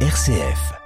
RCF.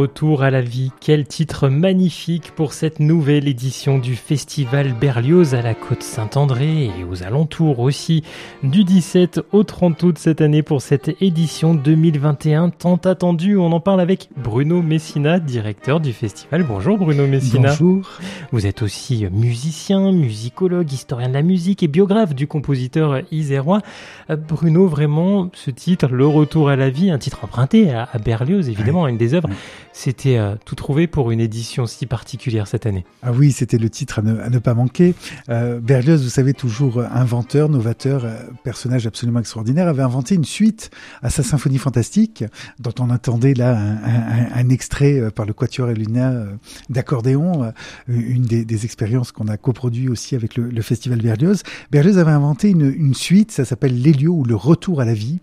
Retour à la vie, quel titre magnifique pour cette nouvelle édition du Festival Berlioz à la Côte Saint-André et aux alentours aussi du 17 au 30 août cette année pour cette édition 2021 tant attendue. On en parle avec Bruno Messina, directeur du festival. Bonjour Bruno Messina. Bonjour. Vous êtes aussi musicien, musicologue, historien de la musique et biographe du compositeur isérois. Euh, Bruno, vraiment, ce titre, Le retour à la vie, un titre emprunté à Berlioz évidemment, une des c'était euh, tout trouvé pour une édition si particulière cette année. Ah oui, c'était le titre à ne, pas manquer. Euh, Berlioz, vous savez, toujours inventeur, novateur, euh, personnage absolument extraordinaire, avait inventé une suite à sa symphonie fantastique, dont on attendait là un, extrait par le Quatuor et Luna d'accordéon, une des, expériences qu'on a coproduit aussi avec le, Festival Berlioz. Berlioz avait inventé une, suite, ça s'appelle L'Hélio ou le retour à la vie.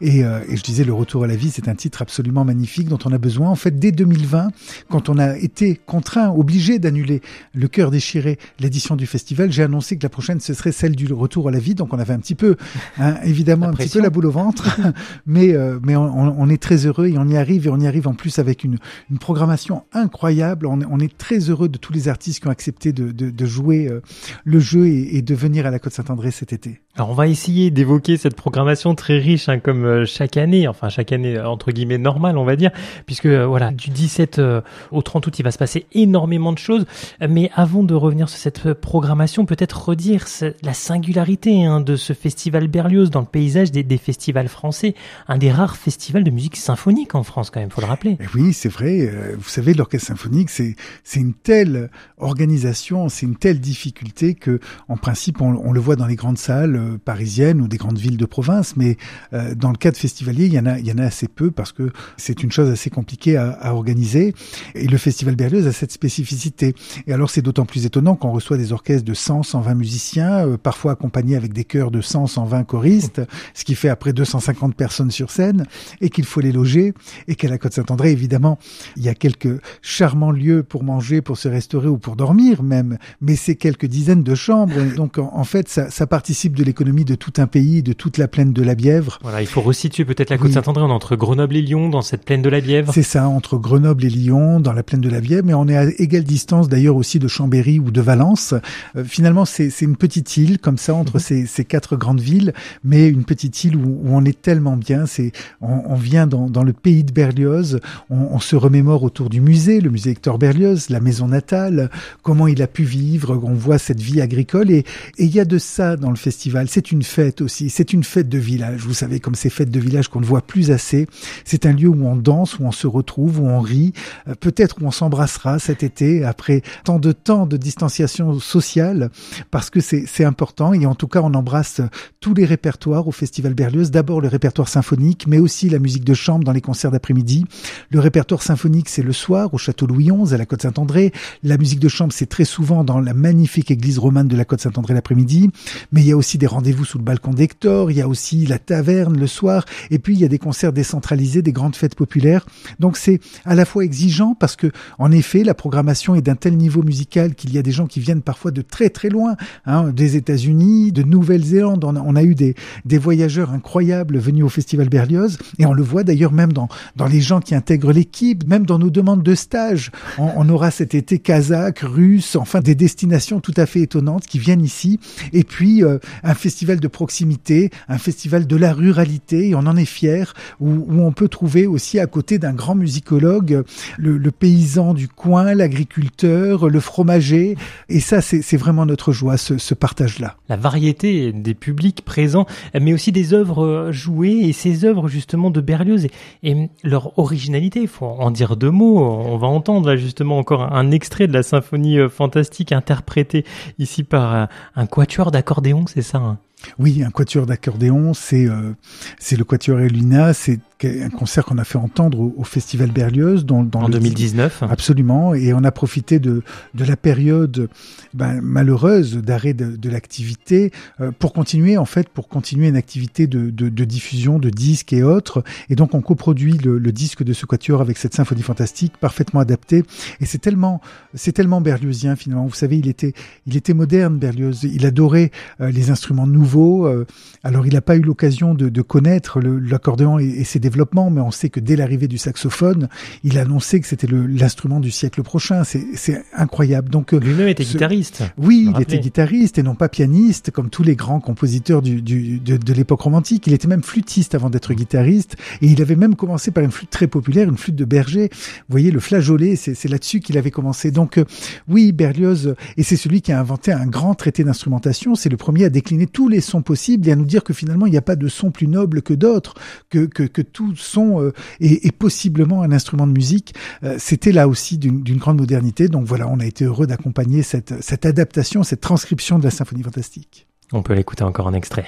Et, et je disais, le retour à la vie, c'est un titre absolument magnifique dont on a besoin en fait, dès 2020, quand on a été contraint, obligé d'annuler le cœur déchiré, l'édition du festival, j'ai annoncé que la prochaine, ce serait celle du retour à la vie. Donc on avait un petit peu, hein, évidemment, un petit peu la boule au ventre. mais euh, mais on, est très heureux et on y arrive. Et on y arrive en plus avec une, une programmation incroyable. On, on, est très heureux de tous les artistes qui ont accepté de, de, de jouer euh, le jeu et, et, de venir à la Côte-Saint-André cet été. Alors on va essayer d'évoquer cette programmation très riche, hein, comme euh, chaque année, enfin chaque année entre guillemets normale, on va dire, puisque euh, voilà, du 17 euh, au 30 août, il va se passer énormément de choses. Mais avant de revenir sur cette programmation, peut-être redire la singularité hein, de ce festival Berlioz dans le paysage des, festivals français, un des rares festivals de musique symphonique en France quand même, faut le rappeler. Et oui, c'est vrai. Vous savez, l'orchestre symphonique, c'est c'est une telle organisation, c'est une telle difficulté que, en principe, on le voit dans les grandes salles parisiennes ou des grandes villes de province, mais euh, dans le cadre festivalier, il y en a, il y en a assez peu parce que c'est une chose assez compliquée à, organiser. Et le festival Berlioz a cette spécificité. Et alors, c'est d'autant plus étonnant qu'on reçoit des orchestres de 100, 120 musiciens, euh, parfois accompagnés avec des chœurs de 100, 120 choristes, ce qui fait après 250 personnes sur scène, et qu'il faut les loger, et qu'à la Côte-Saint-André, évidemment, il y a quelques charmants lieux pour manger, pour se restaurer ou pour dormir même, mais c'est quelques dizaines de chambres. Donc, en, en fait, ça, ça participe de l'économie de tout un pays, de toute la plaine de la Bièvre. Voilà, il faut resituer peut-être la côte Saint-André, on est entre Grenoble et Lyon, dans cette plaine de la Bièvre. C'est ça, entre Grenoble et Lyon, dans la plaine de la Bièvre, mais on est à égale distance d'ailleurs aussi de Chambéry ou de Valence. Euh, finalement, c'est une petite île comme ça entre mhm. ces, quatre grandes villes, mais une petite île où, on est tellement bien. C'est on, vient dans, le pays de Berlioz, on, se remémore autour du musée, le musée Hector Berlioz, la maison natale, comment il a pu vivre. On voit cette vie agricole et il y a de ça dans le festival. C'est une fête aussi. C'est une fête de village. Vous savez, comme ces fêtes de village qu'on ne voit plus assez. C'est un lieu où on danse, où on se retrouve, où on rit. Euh, peut-être où on s'embrassera cet été après tant de temps de distanciation sociale, parce que c'est important. Et en tout cas, on embrasse tous les répertoires au Festival Berlioz. D'abord le répertoire symphonique, mais aussi la musique de chambre dans les concerts d'après-midi. Le répertoire symphonique, c'est le soir au Château Louis XI, à la Côte Saint-André. La musique de chambre, c'est très souvent dans la magnifique église romane de la Côte Saint-André l'après-midi. Mais il y a aussi des rendez-vous sous le balcon d'Hector, il y a aussi la taverne le soir, et puis il y a des concerts décentralisés, des grandes fêtes populaires. Donc c'est à la fois exigeant parce que, en effet, la programmation est d'un tel niveau musical qu'il y a des gens qui viennent parfois de très très loin, hein, des États-Unis, de Nouvelle-Zélande. On, a eu des, des voyageurs incroyables venus au Festival Berlioz, et on le voit d'ailleurs même dans, dans les gens qui intègrent l'équipe, même dans nos demandes de stage. On, aura cet été kazakh, russe, enfin des destinations tout à fait étonnantes qui viennent ici. Et puis euh, un festival de proximité, un festival de la ruralité, et on en est fier, où, on peut trouver aussi à côté d'un grand musicologue le, paysan du coin, l'agriculteur, le fromager, et ça c'est vraiment notre joie, ce, partage-là. La variété des publics présents, mais aussi des œuvres jouées, et ces œuvres justement de Berlioz, et, leur originalité, il faut en dire deux mots, on va entendre là justement encore un extrait de la symphonie euh, fantastique interprétée ici par un quatuor d'accordéon, c'est ça hein Oui, un quatuor d'accordéon, c'est euh, c'est le quatuor Elina, c'est un concert qu'on a fait entendre au, Festival Berlioz dans, dans en 2019. Absolument, et on a profité de de la période ben, malheureuse d'arrêt de, de l'activité euh, pour continuer en fait pour continuer une activité de, de, de, diffusion de disques et autres, et donc on coproduit le, le disque de ce quatuor avec cette symphonie fantastique parfaitement adaptée, et c'est tellement c'est tellement berliozien finalement. Vous savez, il était il était moderne Berlioz, il adorait euh, les instruments nouveaux. Euh, alors il n'a pas eu l'occasion de, de connaître l'accordéon et, et ses développement, mais on sait que dès l'arrivée du saxophone, il a annoncé que c'était l'instrument du siècle prochain. C'est incroyable. Donc euh, lui-même était guitariste. Oui, il était guitariste et non pas pianiste, comme tous les grands compositeurs du, du, de, de l'époque romantique. Il était même flûtiste avant d'être guitariste, et il avait même commencé par une flûte très populaire, une flûte de Berger. Vous voyez, le flageolet, c'est là-dessus qu'il avait commencé. Donc euh, oui, Berlioz, et c'est celui qui a inventé un grand traité d'instrumentation. C'est le premier à décliner tous les sons possibles et à nous dire que finalement il n'y a pas de son plus noble que d'autres, que, que, tout son euh, et, possiblement un instrument de musique, euh, c'était là aussi d'une grande modernité. Donc voilà, on a été heureux d'accompagner cette, cette adaptation, cette transcription de la symphonie fantastique. On peut l'écouter encore en extrait.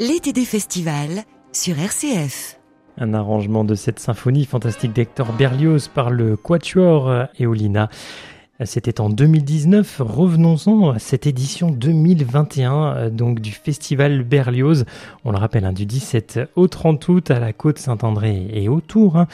L'été des festivals sur RCF. Un arrangement de cette symphonie fantastique d'Hector Berlioz par le Quatuor Eolina. C'était en 2019. Revenons-en à cette édition 2021 donc du Festival Berlioz. On le rappelle, hein, du 17 au 30 août à la Côte Saint-André et autour. Hein.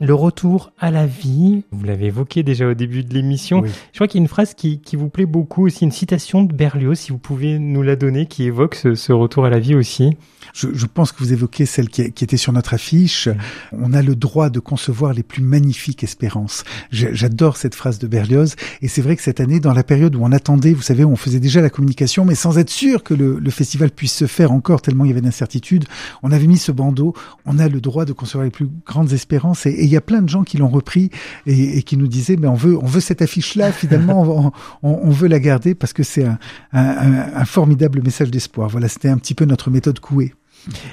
Le retour à la vie, vous l'avez évoqué déjà au début de l'émission. Je crois qu'il y a une phrase qui, qui, vous plaît beaucoup aussi, une citation de Berlioz, si vous pouvez nous la donner, qui évoque ce, ce retour à la vie aussi. Je, je, pense que vous évoquez celle qui, qui, était sur notre affiche. On a le droit de concevoir les plus magnifiques espérances. J'adore cette phrase de Berlioz. Et c'est vrai que cette année, dans la période où on attendait, vous savez, on faisait déjà la communication, mais sans être sûr que le, le festival puisse se faire encore, tellement il y avait d'incertitudes, on avait mis ce bandeau. On a le droit de concevoir les plus grandes espérances. Et il y a plein de gens qui l'ont repris et, qui nous disaient, mais on veut, on veut cette affiche-là. Finalement, on, veut la garder parce que c'est un formidable message d'espoir. Voilà, c'était un petit peu notre méthode couée.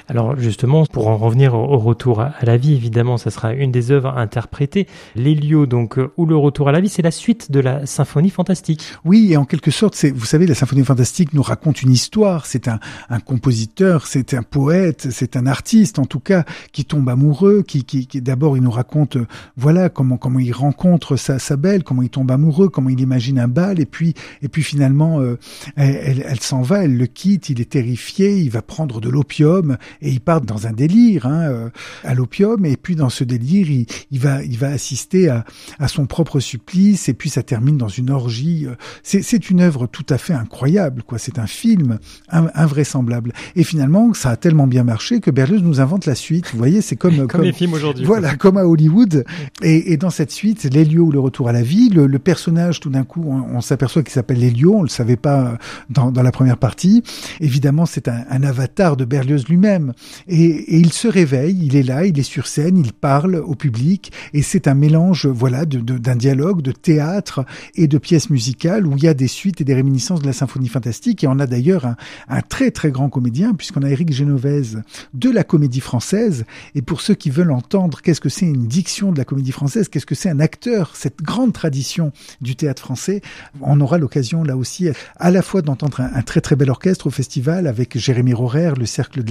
Alors justement, pour en revenir au retour à la vie, évidemment, ça sera une des œuvres interprétées. L'Élio, donc, euh, ou le retour à la vie, c'est la suite de la symphonie fantastique. Oui, et en quelque sorte, vous savez, la symphonie fantastique nous raconte une histoire. C'est un, compositeur, c'est un poète, c'est un artiste, en tout cas, qui tombe amoureux, qui, d'abord, il nous raconte, euh, voilà, comment, comment il rencontre sa, belle, comment il tombe amoureux, comment il imagine un bal, et puis, et puis finalement, euh, elle s'en va, elle le quitte, il est terrifié, il va prendre de l'opium et il part dans un délire hein, euh, à l'opium et puis dans ce délire il, il, va il va assister à, à, son propre supplice et puis ça termine dans une orgie. Euh. C'est une œuvre tout à fait incroyable quoi. C'est un film invraisemblable et finalement ça a tellement bien marché que Berlioz nous invente la suite. Vous voyez c'est comme, comme, comme les films aujourd'hui. Voilà comme à Hollywood et, et dans cette suite l'Elio ou le retour à la vie le, le personnage tout d'un coup on, on s'aperçoit qu'il s'appelle l'Elio on le savait pas dans, dans la première partie. Évidemment c'est un, un avatar de Berlioz lui-même. Et, il se réveille, il est là, il est sur scène, il parle au public, et c'est un mélange, voilà, d'un dialogue, de théâtre et de pièces musicales où il y a des suites et des réminiscences de la symphonie fantastique. Et on a d'ailleurs un, très très grand comédien, puisqu'on a Éric Genovese de la comédie française. Et pour ceux qui veulent entendre qu'est-ce que c'est une diction de la comédie française, qu'est-ce que c'est un acteur, cette grande tradition du théâtre français, on aura l'occasion là aussi à la fois d'entendre un, très très bel orchestre au festival avec Jérémy Rorer, le Cercle de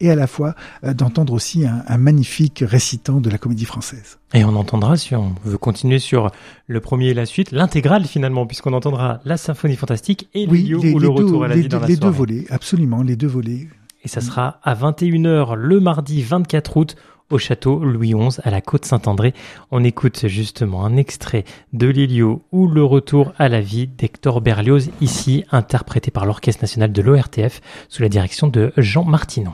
et à la fois euh, d'entendre aussi un, un, magnifique récitant de la comédie française. Et on entendra, si on veut continuer sur le premier et la suite, l'intégrale finalement, puisqu'on entendra la symphonie fantastique et oui, les, ou le retour à la les vie dans la Les soirée. deux volets, absolument, les deux volets. Et ça sera à 21h le mardi 24 août au château Louis XI à la côte Saint-André. On écoute justement un extrait de l'Hélio ou le retour à la vie d'Hector Berlioz, ici interprété par l'Orchestre national de l'ORTF sous la direction de Jean Martinon.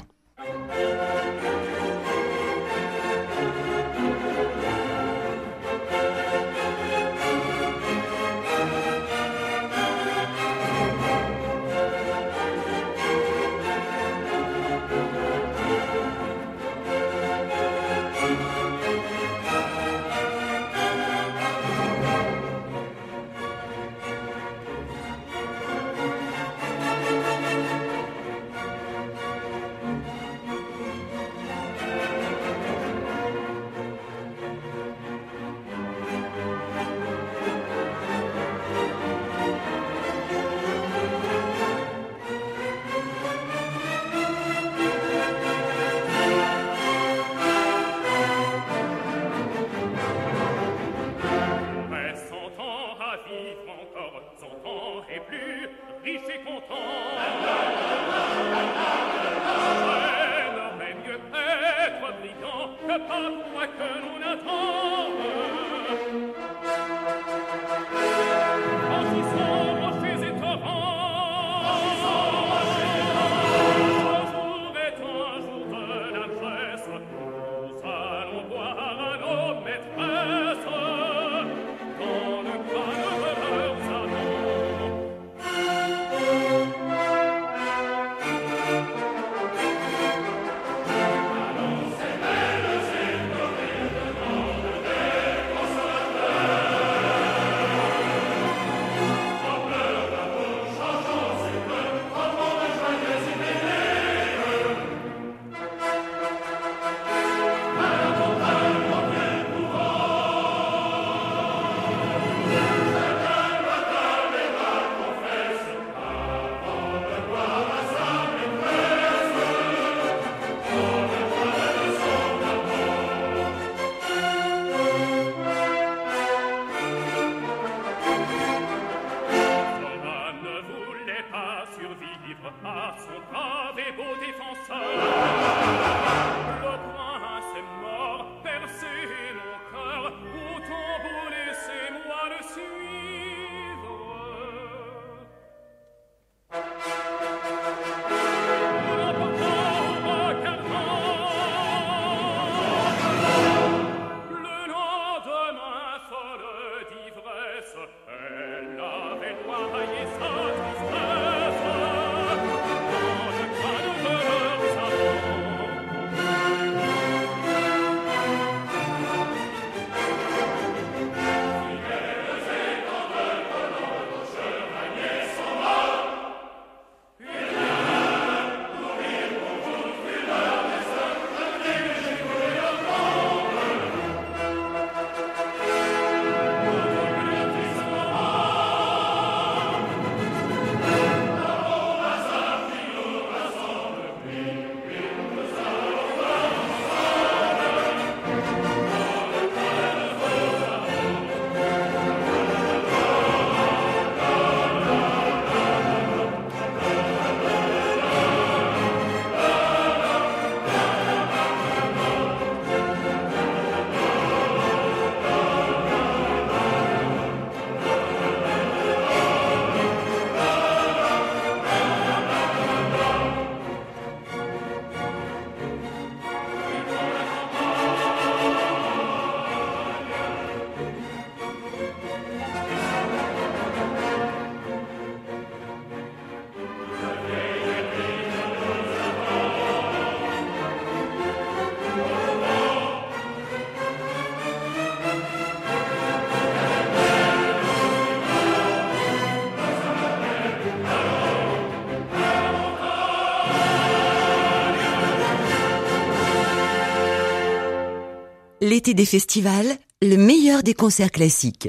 L'été des festivals, le meilleur des concerts classiques.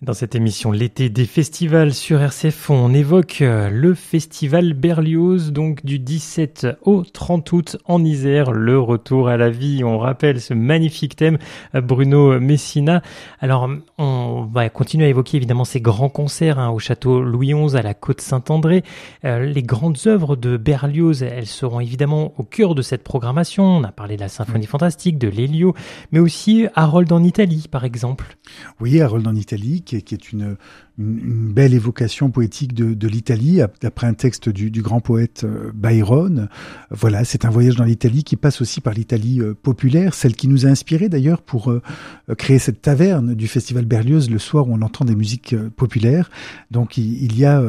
Dans cette émission L'été des festivals sur RCF, on évoque euh, le festival Berlioz, donc du 17 au 30 août en Isère, le retour à la vie. On rappelle ce magnifique thème, euh, Bruno Messina. Alors, on va continuer à évoquer évidemment ces grands concerts hein, au château Louis XI, à la côte Saint-André. Euh, les grandes œuvres de Berlioz, elles seront évidemment au cœur de cette programmation. On a parlé de la symphonie fantastique, de l'Elio, mais aussi Harold en Italie, par exemple. Oui, Harold en Italie qui est, une, une, belle évocation poétique de, de l'Italie, d'après un texte du, du, grand poète euh, Byron. Voilà, c'est un voyage dans l'Italie qui passe aussi par l'Italie euh, populaire, celle qui nous a inspiré d'ailleurs pour euh, créer cette taverne du Festival Berlioz le soir où on entend des musiques populaires. Donc il, y a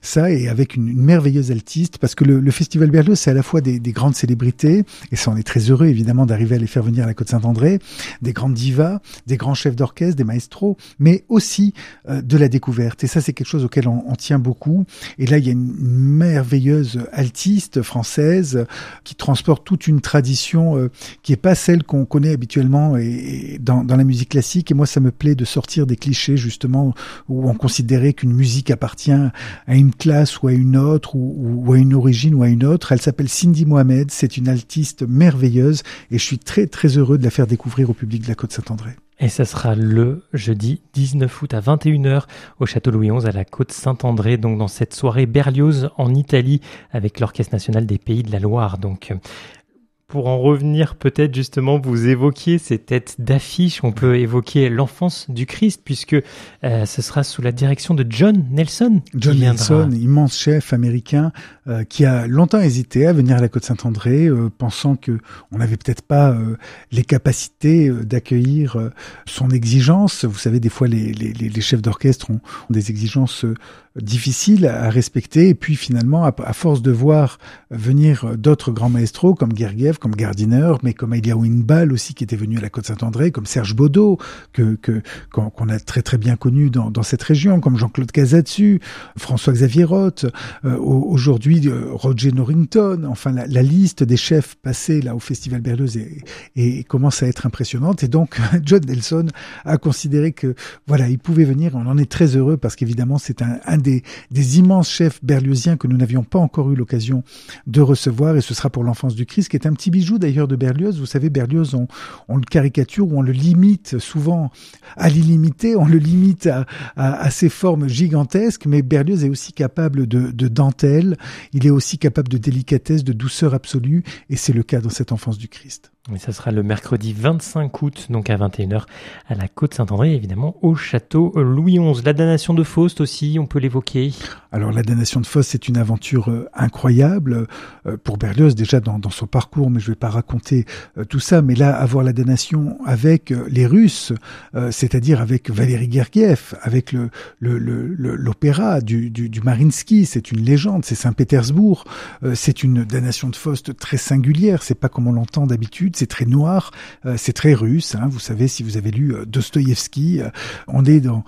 ça et avec une, merveilleuse altiste, parce que le, le Festival Berlioz c'est à la fois des, des, grandes célébrités, et ça on est très heureux évidemment d'arriver à les faire venir à la Côte-Saint-André, des grandes divas, des grands chefs d'orchestre, des maestros, mais aussi de la découverte et ça, c'est quelque chose auquel on, tient beaucoup. Et là, il y a une merveilleuse altiste française qui transporte toute une tradition euh, qui est pas celle qu'on connaît habituellement et, dans, la musique classique. Et moi, ça me plaît de sortir des clichés justement où on considérait qu'une musique appartient à une classe ou à une autre ou, ou à une origine ou à une autre. Elle s'appelle Cindy Mohamed. C'est une altiste merveilleuse et je suis très très heureux de la faire découvrir au public de la Côte Saint-André. Et ça sera le jeudi 19 août à 21h au Château Louis XI à la côte Saint-André, donc dans cette soirée Berlioz en Italie avec l'Orchestre national des Pays de la Loire. Donc pour en revenir peut-être justement, vous évoquiez ces têtes d'affiche, on peut évoquer l'enfance du Christ puisque euh, ce sera sous la direction de John Nelson. John Nelson, immense chef américain euh, qui a longtemps hésité à venir à la Côte Saint-André, euh, pensant que on n'avait peut-être pas les capacités d'accueillir son exigence. Vous savez, des fois les, les, les chefs d'orchestre ont, des exigences difficiles à respecter et puis finalement, à, à force de voir venir d'autres grands maestros comme Gergiev, comme Gardiner, mais comme Elia Winbal aussi qui était venu à la Côte-Saint-André, comme Serge Baudot, que qu'on a très très bien connu dans, cette région, comme Jean-Claude Casatsu, François-Xavier Roth, euh, aujourd'hui euh, Roger Norrington, enfin la, liste des chefs passés là au Festival Berlioz et, et, commence à être impressionnante. Et donc John Nelson a considéré que voilà, il pouvait venir. On en est très heureux parce qu'évidemment c'est un, des, des immenses chefs berliosiens que nous n'avions pas encore eu l'occasion de recevoir, et ce sera pour l'enfance du Christ, qui est un petit petit bijou d'ailleurs de Berlioz. Vous savez, Berlioz, on, on, le caricature ou on le limite souvent à l'illimité, on le limite à, à, ses formes gigantesques, mais Berlioz est aussi capable de, de dentelle, il est aussi capable de délicatesse, de douceur absolue, et c'est le cas dans cette enfance du Christ. Et ça sera le mercredi 25 août, donc à 21h, à la Côte Saint-André, évidemment, au château Louis XI. La damnation de Faust aussi, on peut l'évoquer. Alors la damnation de Faust, c'est une aventure euh, incroyable euh, pour Berlioz déjà dans, dans, son parcours, mais je vais pas raconter euh, tout ça. Mais là, avoir la damnation avec les Russes, c'est-à-dire avec Valéry Gergiev, avec le l'opéra du, du, du Marinsky, c'est une légende, c'est Saint-Pétersbourg, c'est une damnation de Faust très singulière. C'est pas comme on l'entend d'habitude c'est très noir, euh, c'est très russe. Hein, vous savez, si vous avez lu euh, Dostoïevski, euh, on est dans,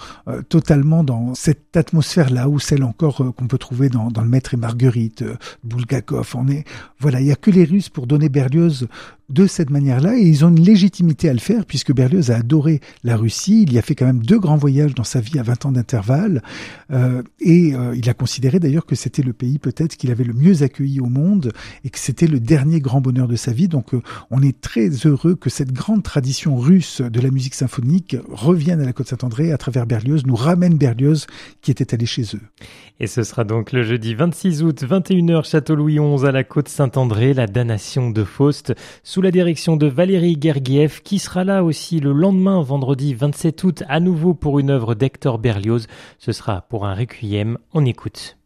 totalement dans cette atmosphère-là, ou celle encore qu'on peut trouver dans, dans, Le Maître et Marguerite, Bulgakov. On est, voilà, il y a que les Russes pour donner Berlioz de cette manière-là et ils ont une légitimité à le faire puisque Berlioz a adoré la Russie. Il y a fait quand même deux grands voyages dans sa vie à 20 ans d'intervalle euh, et euh, il a considéré d'ailleurs que c'était le pays peut-être qu'il avait le mieux accueilli au monde et que c'était le dernier grand bonheur de sa vie. Donc euh, on est très heureux que cette grande tradition russe de la musique symphonique revienne à la Côte-Saint-André à travers Berlioz, nous ramène Berlioz qui était allé chez eux. Et ce sera donc le jeudi 26 août, 21h, Château Louis XI à la Côte-Saint-André, la damnation de Faust la direction de Valérie Gergiev, qui sera là aussi le lendemain, vendredi 27 août, à nouveau pour une œuvre d'Hector Berlioz. Ce sera pour un requiem. On écoute.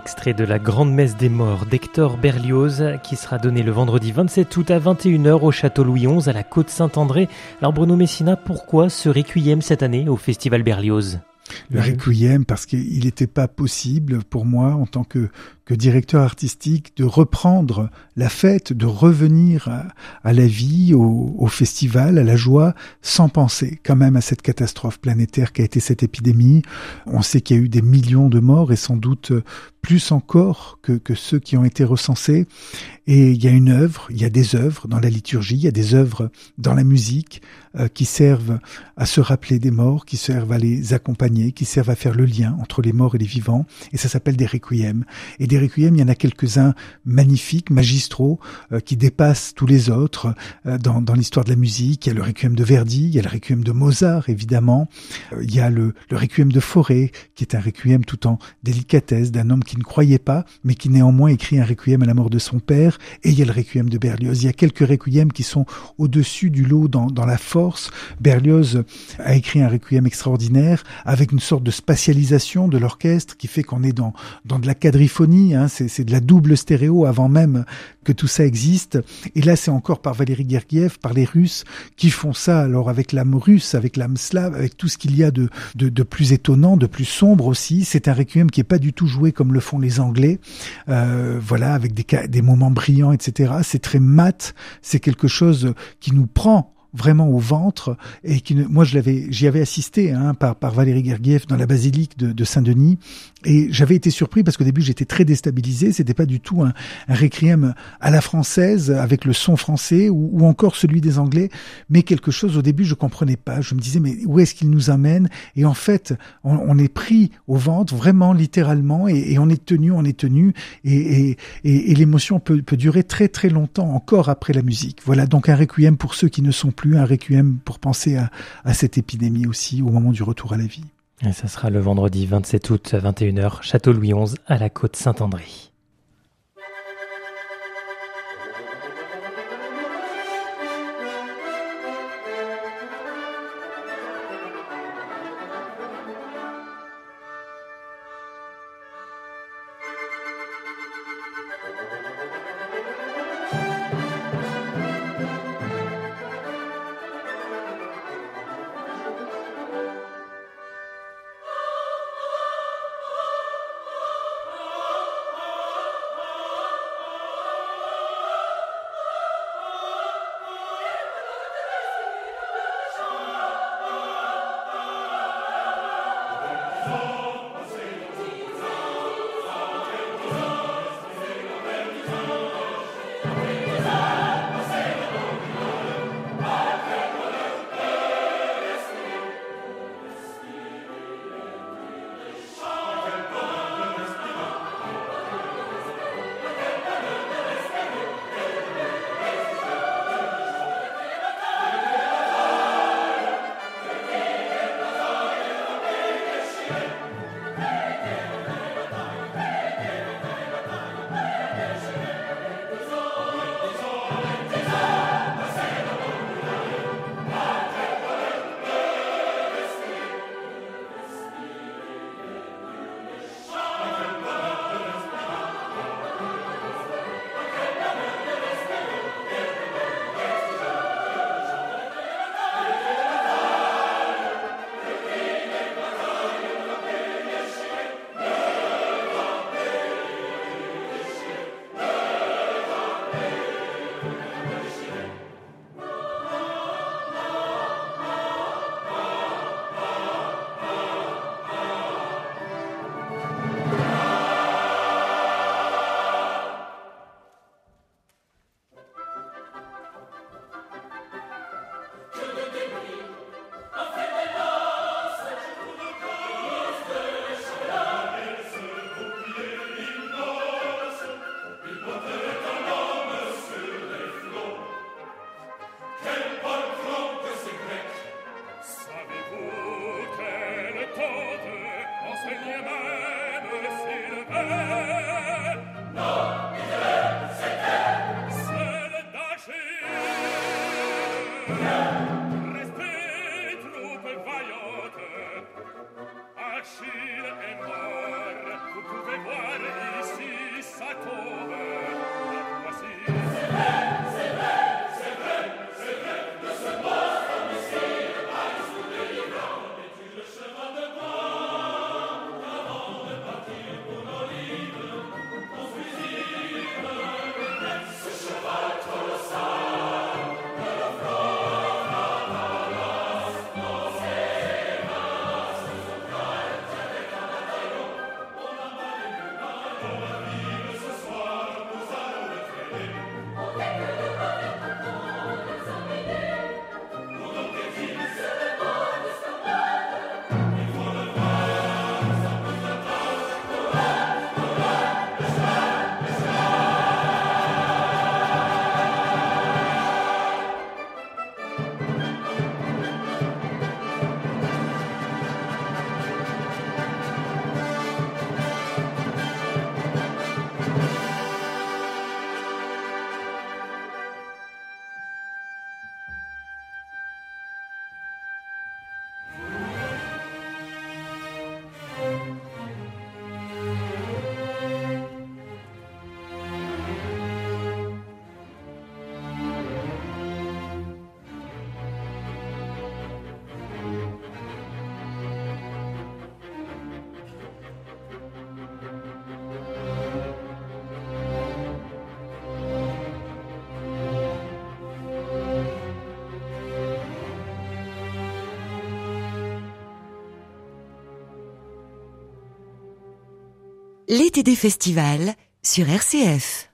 Extrait de la Grande Messe des Morts d'Hector Berlioz qui sera donné le vendredi 27 août à 21h au Château Louis XI à la Côte Saint-André. Alors Bruno Messina, pourquoi ce requiem cette année au Festival Berlioz? Le requiem parce qu'il n'était pas possible pour moi en tant que que directeur artistique de reprendre la fête, de revenir à, la vie, au, festival, à la joie, sans penser quand même à cette catastrophe planétaire qui a été cette épidémie. On sait qu'il y a eu des millions de morts et sans doute plus encore que, que ceux qui ont été recensés. Et il y a une œuvre, il y a des œuvres dans la liturgie, il y a des œuvres dans la musique euh, qui servent à se rappeler des morts, qui servent à les accompagner, qui servent à faire le lien entre les morts et les vivants. Et ça s'appelle des requiem. Et des requiem, il y en a quelques-uns magnifiques, magistraux, euh, qui dépassent tous les autres euh, dans, l'histoire de la musique. Il y a le requiem de Verdi, il y a le requiem de Mozart, évidemment. il y a le, le requiem de Forêt, qui est un requiem tout en délicatesse d'un homme qui ne croyait pas, mais qui néanmoins écrit un requiem à la mort de son père, et il y a le requiem de Berlioz. Il y a quelques requiems qui sont au-dessus du lot dans, dans la force. Berlioz a écrit un requiem extraordinaire avec une sorte de spatialisation de l'orchestre qui fait qu'on est dans, dans de la quadriphonie, hein, c'est de la double stéréo avant même que tout ça existe. Et là, c'est encore par Valéry Gergiev, par les Russes, qui font ça, alors avec l'âme russe, avec l'âme slave, avec tout ce qu'il y a de, de, de, plus étonnant, de plus sombre aussi. C'est un requiem qui est pas du tout joué comme le font les Anglais, euh, voilà, avec des, des moments brillants, etc. C'est très mat, c'est quelque chose qui nous prend vraiment au ventre et qui moi je l'avais j'y avais assisté hein, par par Valérie Gergiev dans la basilique de, de Saint-Denis et j'avais été surpris parce qu'au début j'étais très déstabilisé. C'était pas du tout un, un requiem à la française avec le son français ou, encore celui des anglais mais quelque chose au début je comprenais pas. Je me disais mais où est-ce qu'il nous amène? Et en fait on, est pris au ventre vraiment littéralement et, on est tenu on est tenu. Et, l'émotion peut, durer très très longtemps encore après la musique. Voilà donc un requiem pour ceux qui ne sont plus un requiem pour penser à cette épidémie aussi au moment du retour à la vie. Et ça sera le vendredi 27 août à 21h, Château Louis XI à la côte Saint-André. L'été des festivals sur RCF.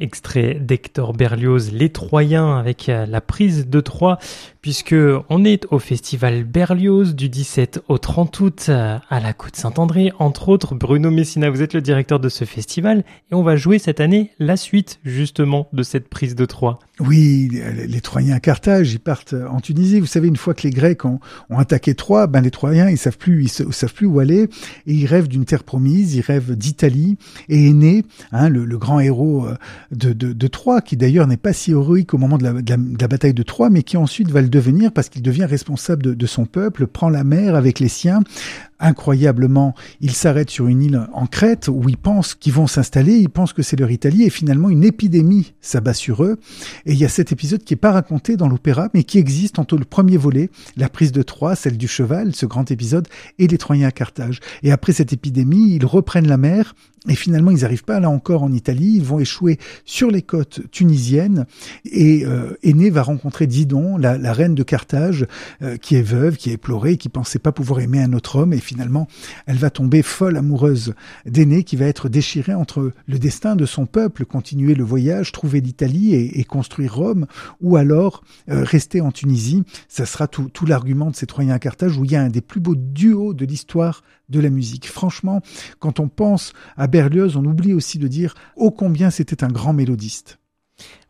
Extrait d'Hector Berlioz, Les Troyens, avec euh, la prise de Troyes, puisque on est au festival Berlioz du 17 au 30 août euh, à la Côte Saint-André. Entre autres, Bruno Messina, vous êtes le directeur de ce festival, et on va jouer cette année la suite, justement, de cette prise de Troyes. Oui, les Troyens à Carthage, ils partent en Tunisie. Vous savez, une fois que les Grecs ont, attaqué Troie, ben les Troyens, ils savent plus, ils, savent plus où aller, ils rêvent d'une terre promise, ils rêvent d'Italie. Et est né hein, le, grand héros euh, de, de, Troie, qui d'ailleurs n'est pas si héroïque au moment de la, bataille de Troie, mais qui ensuite va le devenir parce qu'il devient responsable de son peuple, prend la mer avec les siens, incroyablement, ils s'arrêtent sur une île en Crète où ils pensent qu'ils vont s'installer, ils pensent que c'est leur Italie et finalement une épidémie s'abat sur eux. Et il y a cet épisode qui est pas raconté dans l'opéra mais qui existe entre le premier volet, la prise de Troie, celle du cheval, ce grand épisode, et les Troyens à Carthage. Et après cette épidémie, ils reprennent la mer et finalement, ils n'arrivent pas là encore en Italie. Ils vont échouer sur les côtes tunisiennes. Et euh, va rencontrer Didon, la, la reine de Carthage, euh, qui est veuve, qui est éplorée, qui pensait pas pouvoir aimer un autre homme. Et finalement, elle va tomber folle amoureuse d'Aîné, qui va être déchirée entre le destin de son peuple, continuer le voyage, trouver l'Italie et, et, construire Rome, ou alors euh, rester en Tunisie. Ça sera tout, tout l'argument de ces Troyens à Carthage, où il y a un des plus beaux duos de l'histoire de la musique. Franchement, quand on pense à Berlioz, on oublie aussi de dire ô combien c'était un grand mélodiste.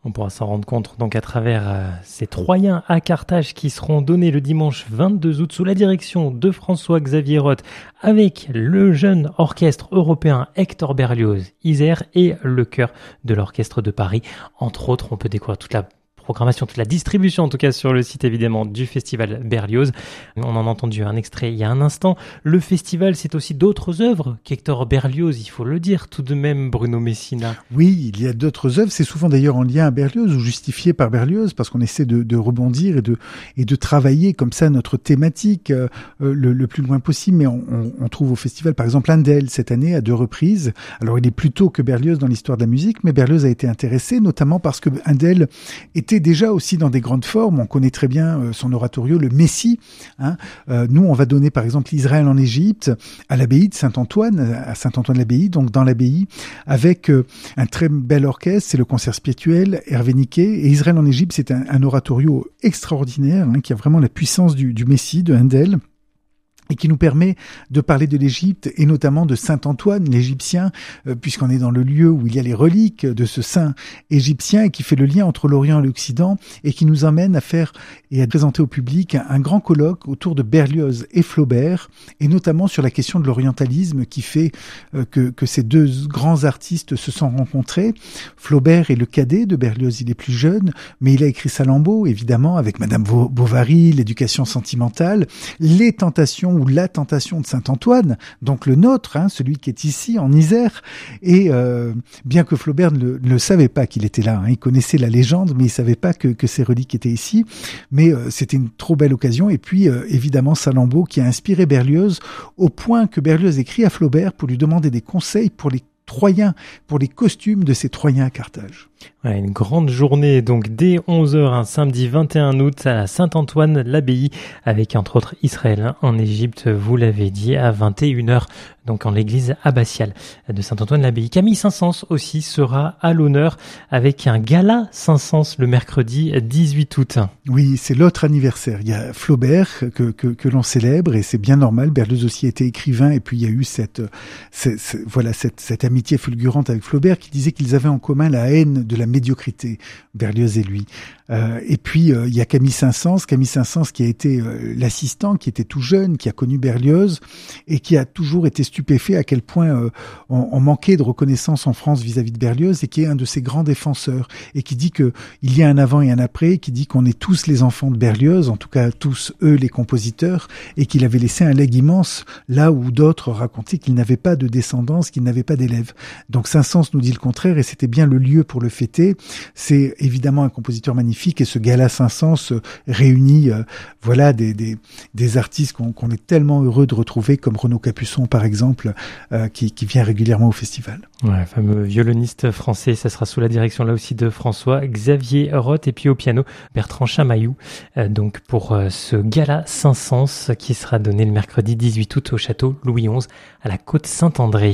On pourra s'en rendre compte donc à travers euh, ces Troyens à Carthage qui seront donnés le dimanche 22 août sous la direction de François-Xavier Roth avec le jeune orchestre européen Hector Berlioz, Isère et le chœur de l'orchestre de Paris. Entre autres, on peut découvrir toute la programmation, toute la distribution en tout cas sur le site évidemment du festival Berlioz. On en a entendu un extrait il y a un instant. Le festival, c'est aussi d'autres œuvres qu'Hector Berlioz, il faut le dire tout de même, Bruno Messina. Oui, il y a d'autres œuvres. C'est souvent d'ailleurs en lien à Berlioz ou justifié par Berlioz parce qu'on essaie de, rebondir et de, et de travailler comme ça notre thématique euh, le, plus loin possible. Mais on, on, trouve au festival par exemple Handel cette année à deux reprises. Alors il est plus tôt que Berlioz dans l'histoire de la musique, mais Berlioz a été intéressé notamment parce que Handel était déjà aussi dans des grandes formes. On connaît très bien euh, son oratorio, le Messie. Hein. Euh, nous, on va donner par exemple l'Israël en Égypte à l'abbaye de Saint-Antoine, à Saint-Antoine-l'abbaye, donc dans l'abbaye, avec euh, un très bel orchestre. C'est le concert spirituel Hervé Niquet. Et Israël en Égypte, c'est un, oratorio extraordinaire hein, qui a vraiment la puissance du, du Messie de Handel et qui nous permet de parler de l'Égypte et notamment de Saint Antoine, l'Égyptien, euh, puisqu'on est dans le lieu où il y a les reliques de ce saint égyptien et qui fait le lien entre l'Orient et l'Occident et qui nous emmène à faire et à présenter au public un, grand colloque autour de Berlioz et Flaubert et notamment sur la question de l'orientalisme qui fait euh, que, que ces deux grands artistes se sont rencontrés. Flaubert est le cadet de Berlioz, il est plus jeune, mais il a écrit Salammbô, évidemment, avec Madame Bovary, l'éducation sentimentale, les tentations ou la tentation de Saint Antoine, donc le nôtre, hein, celui qui est ici en Isère. Et euh, bien que Flaubert ne, savait pas qu'il était là, hein, il connaissait la légende, mais il savait pas que, que ces reliques étaient ici. Mais euh, c'était une trop belle occasion. Et puis euh, évidemment Salammbô qui a inspiré Berlioz au point que Berlioz écrit à Flaubert pour lui demander des conseils pour les Troyens, pour les costumes de ces Troyens à Carthage une grande journée, donc dès 11h, un samedi 21 août à Saint-Antoine, l'abbaye, avec entre autres Israël en Égypte, vous l'avez dit, à 21h, donc en l'église abbatiale de Saint-Antoine-l'abbaye. Camille Saint-Saëns aussi sera à l'honneur avec un gala Saint-Saëns le mercredi 18 août. Oui, c'est l'autre anniversaire. Il y a Flaubert que, que, que l'on célèbre et c'est bien normal. Berlioz aussi était écrivain et puis il y a eu cette, cette voilà, cette, cette amitié fulgurante avec Flaubert qui disait qu'ils avaient en commun la haine de la médiocrité, Berlioz et lui. Euh, et puis euh, il y a Camille Saint-Saëns, Camille Saint-Saëns qui a été euh, l'assistant, qui était tout jeune, qui a connu Berlioz et qui a toujours été stupéfait à quel point on, manquait de reconnaissance en France vis-à-vis de Berlioz et qui est un de ses grands défenseurs et qui dit que il y a un avant et un après, qui dit qu'on est tous les enfants de Berlioz, en tout cas tous eux les compositeurs, et qu'il avait laissé un leg immense là où d'autres racontaient qu'il n'avait pas de descendance, qu'il n'avait pas d'élèves. Donc Saint-Saëns nous dit le contraire et c'était bien le lieu pour le C'est évidemment un compositeur magnifique et ce gala 500 réunit euh, voilà des, artistes qu'on est tellement heureux de retrouver comme Renaud Capuçon par exemple euh, qui, vient régulièrement au festival. Ouais, fameux violoniste français, ça sera sous la direction là aussi de François Xavier Roth et puis au piano Bertrand Chamaillou euh, donc pour ce gala 500 qui sera donné le mercredi 18 août au château Louis XI à la côte Saint-André.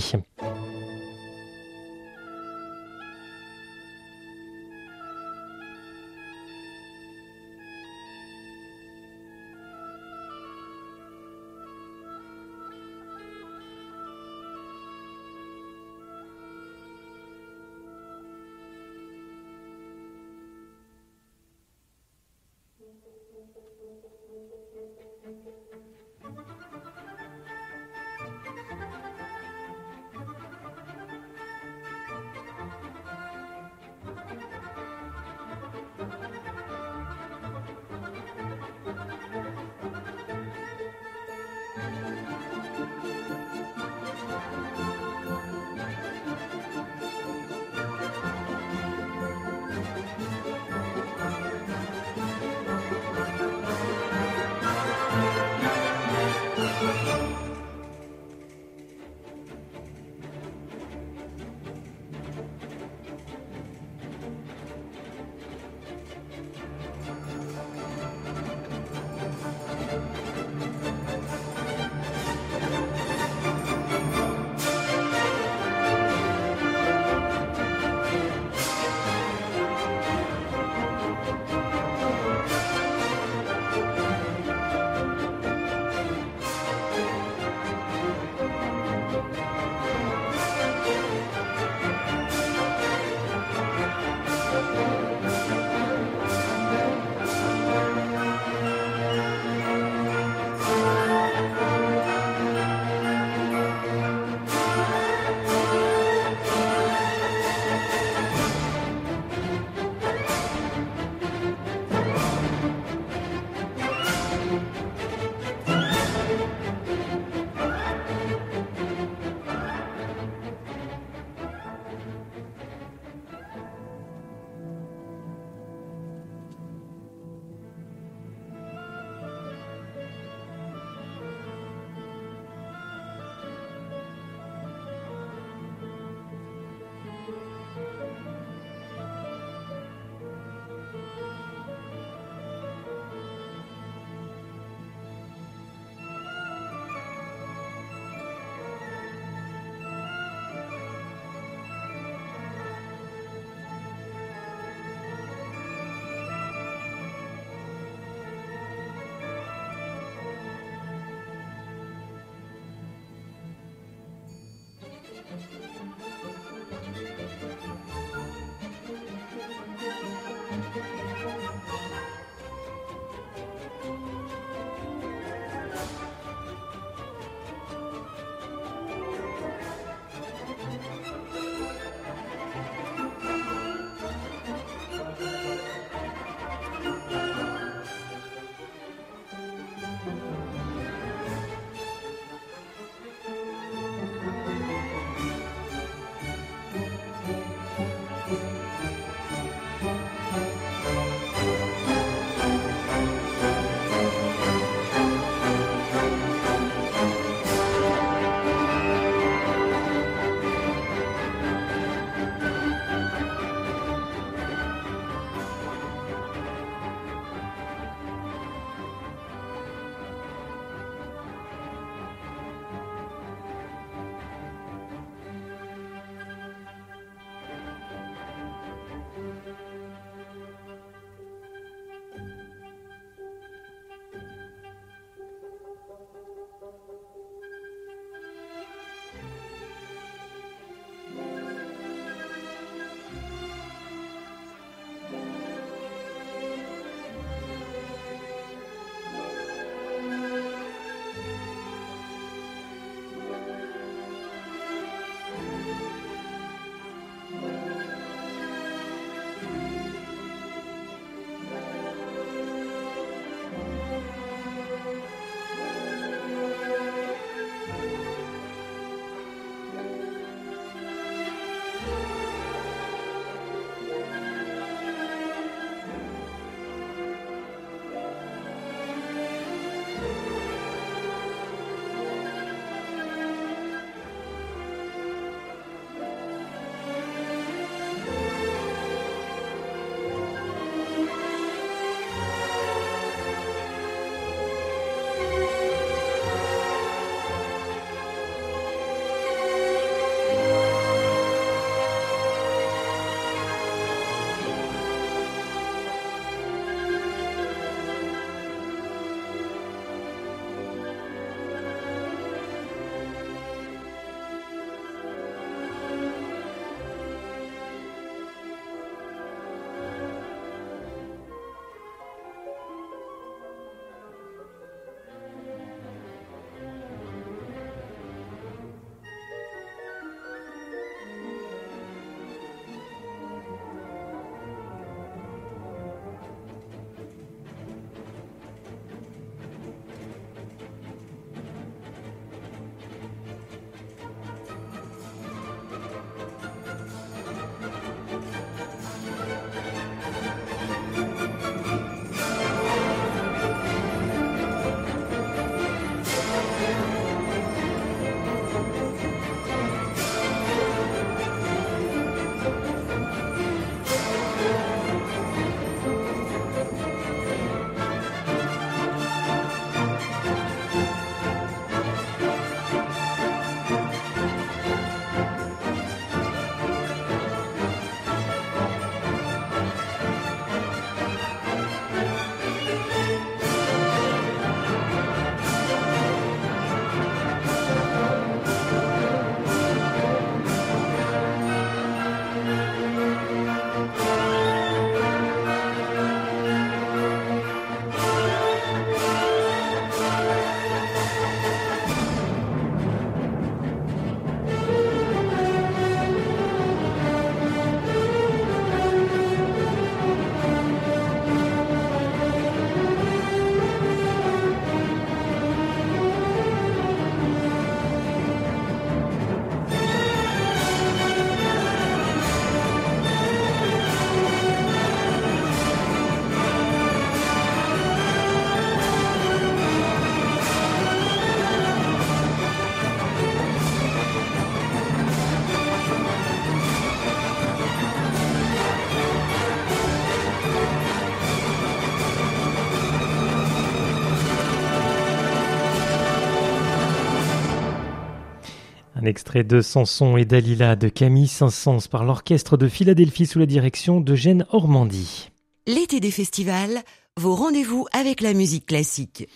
Extrait de Samson et Dalila de Camille Saint-Saëns par l'orchestre de Philadelphie sous la direction de Jeanne Ormandy. L'été des festivals, vos rendez-vous avec la musique classique.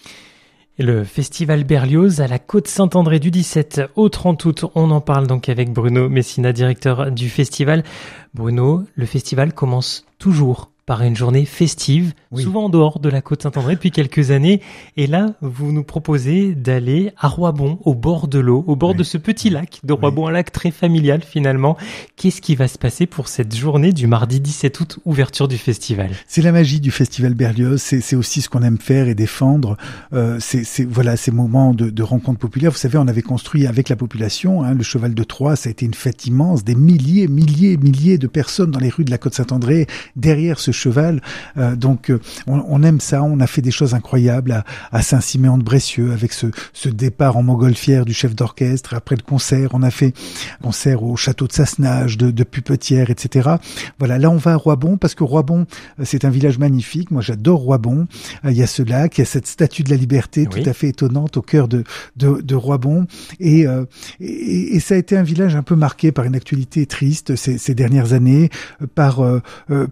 le festival Berlioz à la Côte Saint-André du 17 au 30 août. On en parle donc avec Bruno Messina, directeur du festival. Bruno, le festival commence toujours par une journée festive, souvent en dehors de la côte Saint-André depuis quelques années. Et là, vous nous proposez d'aller à Roibon, au bord de l'eau, au bord de ce petit lac de Roibon, un lac très familial finalement. Qu'est-ce qui va se passer pour cette journée du mardi 17 août, ouverture du festival? C'est la magie du festival Berlioz, c'est aussi ce qu'on aime faire et défendre. Euh, c'est voilà ces moments de, de rencontres populaires. Vous savez, on avait construit avec la population hein, le Cheval de Troyes, ça a été une fête immense, des milliers, milliers, milliers de personnes dans les rues de la côte Saint-André, derrière ce cheval. Euh, donc euh, on, aime ça. On a fait des choses incroyables à, Saint-Siméon de Bressieux avec ce, ce départ en montgolfière du chef d'orchestre. Après le concert, on a fait concert au château de Sassenage, de, de Pupetière, etc. Voilà, là on va à Roibon parce que Roibon euh, c'est un village magnifique. Moi j'adore Roibon. Il y a ce lac, il y a cette statue de la liberté tout à fait étonnante au cœur de, de, de Roibon. Et, et, et, ça a été un village un peu marqué par une actualité triste ces, ces dernières années, par,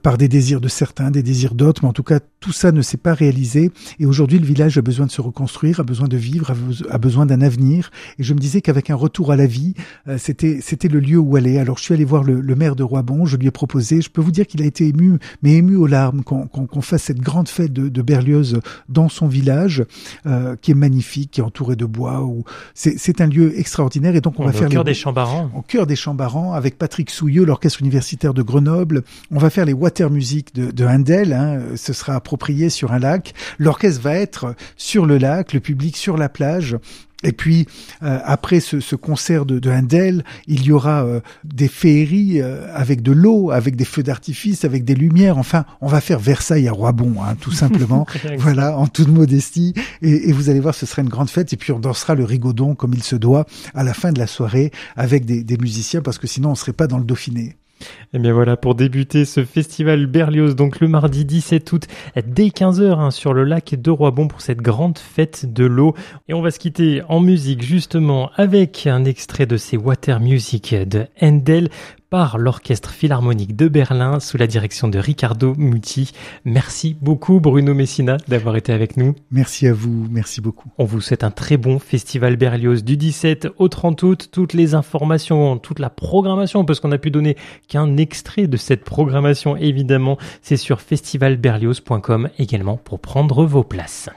par des désirs de certains, des désirs d'autres, mais en tout cas, tout ça ne s'est pas réalisé. Et aujourd'hui, le village a besoin de se reconstruire, a besoin de vivre, a besoin d'un avenir. Et je me disais qu'avec un retour à la vie, euh, c'était c'était le lieu où aller. Alors, je suis allé voir le, maire de Roibon. Je lui ai proposé. Je peux vous dire qu'il a été ému, mais ému aux larmes, qu'on fasse cette grande fête de, de Berlioz dans son village, euh, qui est magnifique, qui est entouré de bois. Où c'est un lieu extraordinaire. Et donc, on, va faire au cœur des Chambarans. Au cœur des Chambarans, avec Patrick Souilleux, l'orchestre universitaire de Grenoble. On va faire les Water Music de, de Handel. Hein, ce sera approprié sur un lac. L'orchestre va être sur le lac, le public sur la plage. Et puis euh, après ce, ce, concert de, de, Handel, il y aura euh, des féeries euh, avec de l'eau, avec des feux d'artifice, avec des lumières. Enfin, on va faire Versailles à Roibon, hein, tout simplement. voilà, en toute modestie. Et, et, vous allez voir, ce sera une grande fête. Et puis on dansera le rigodon comme il se doit à la fin de la soirée avec des, des musiciens, parce que sinon on serait pas dans le Dauphiné. Et eh bien voilà, pour débuter ce festival Berlioz, donc le mardi 17 août, dès 15h hein, sur le lac de Roibon pour cette grande fête de l'eau. Et on va se quitter en musique justement avec un extrait de ces Water Music de Handel par l'Orchestre Philharmonique de Berlin sous la direction de Riccardo Muti. Merci beaucoup Bruno Messina d'avoir été avec nous. Merci à vous, merci beaucoup. On vous souhaite un très bon festival Berlioz du 17 au 30 août. Toutes les informations, toute la programmation, parce qu'on a pu donner qu'un extrait de cette programmation évidemment, c'est sur festivalberlioz.com également pour prendre vos places.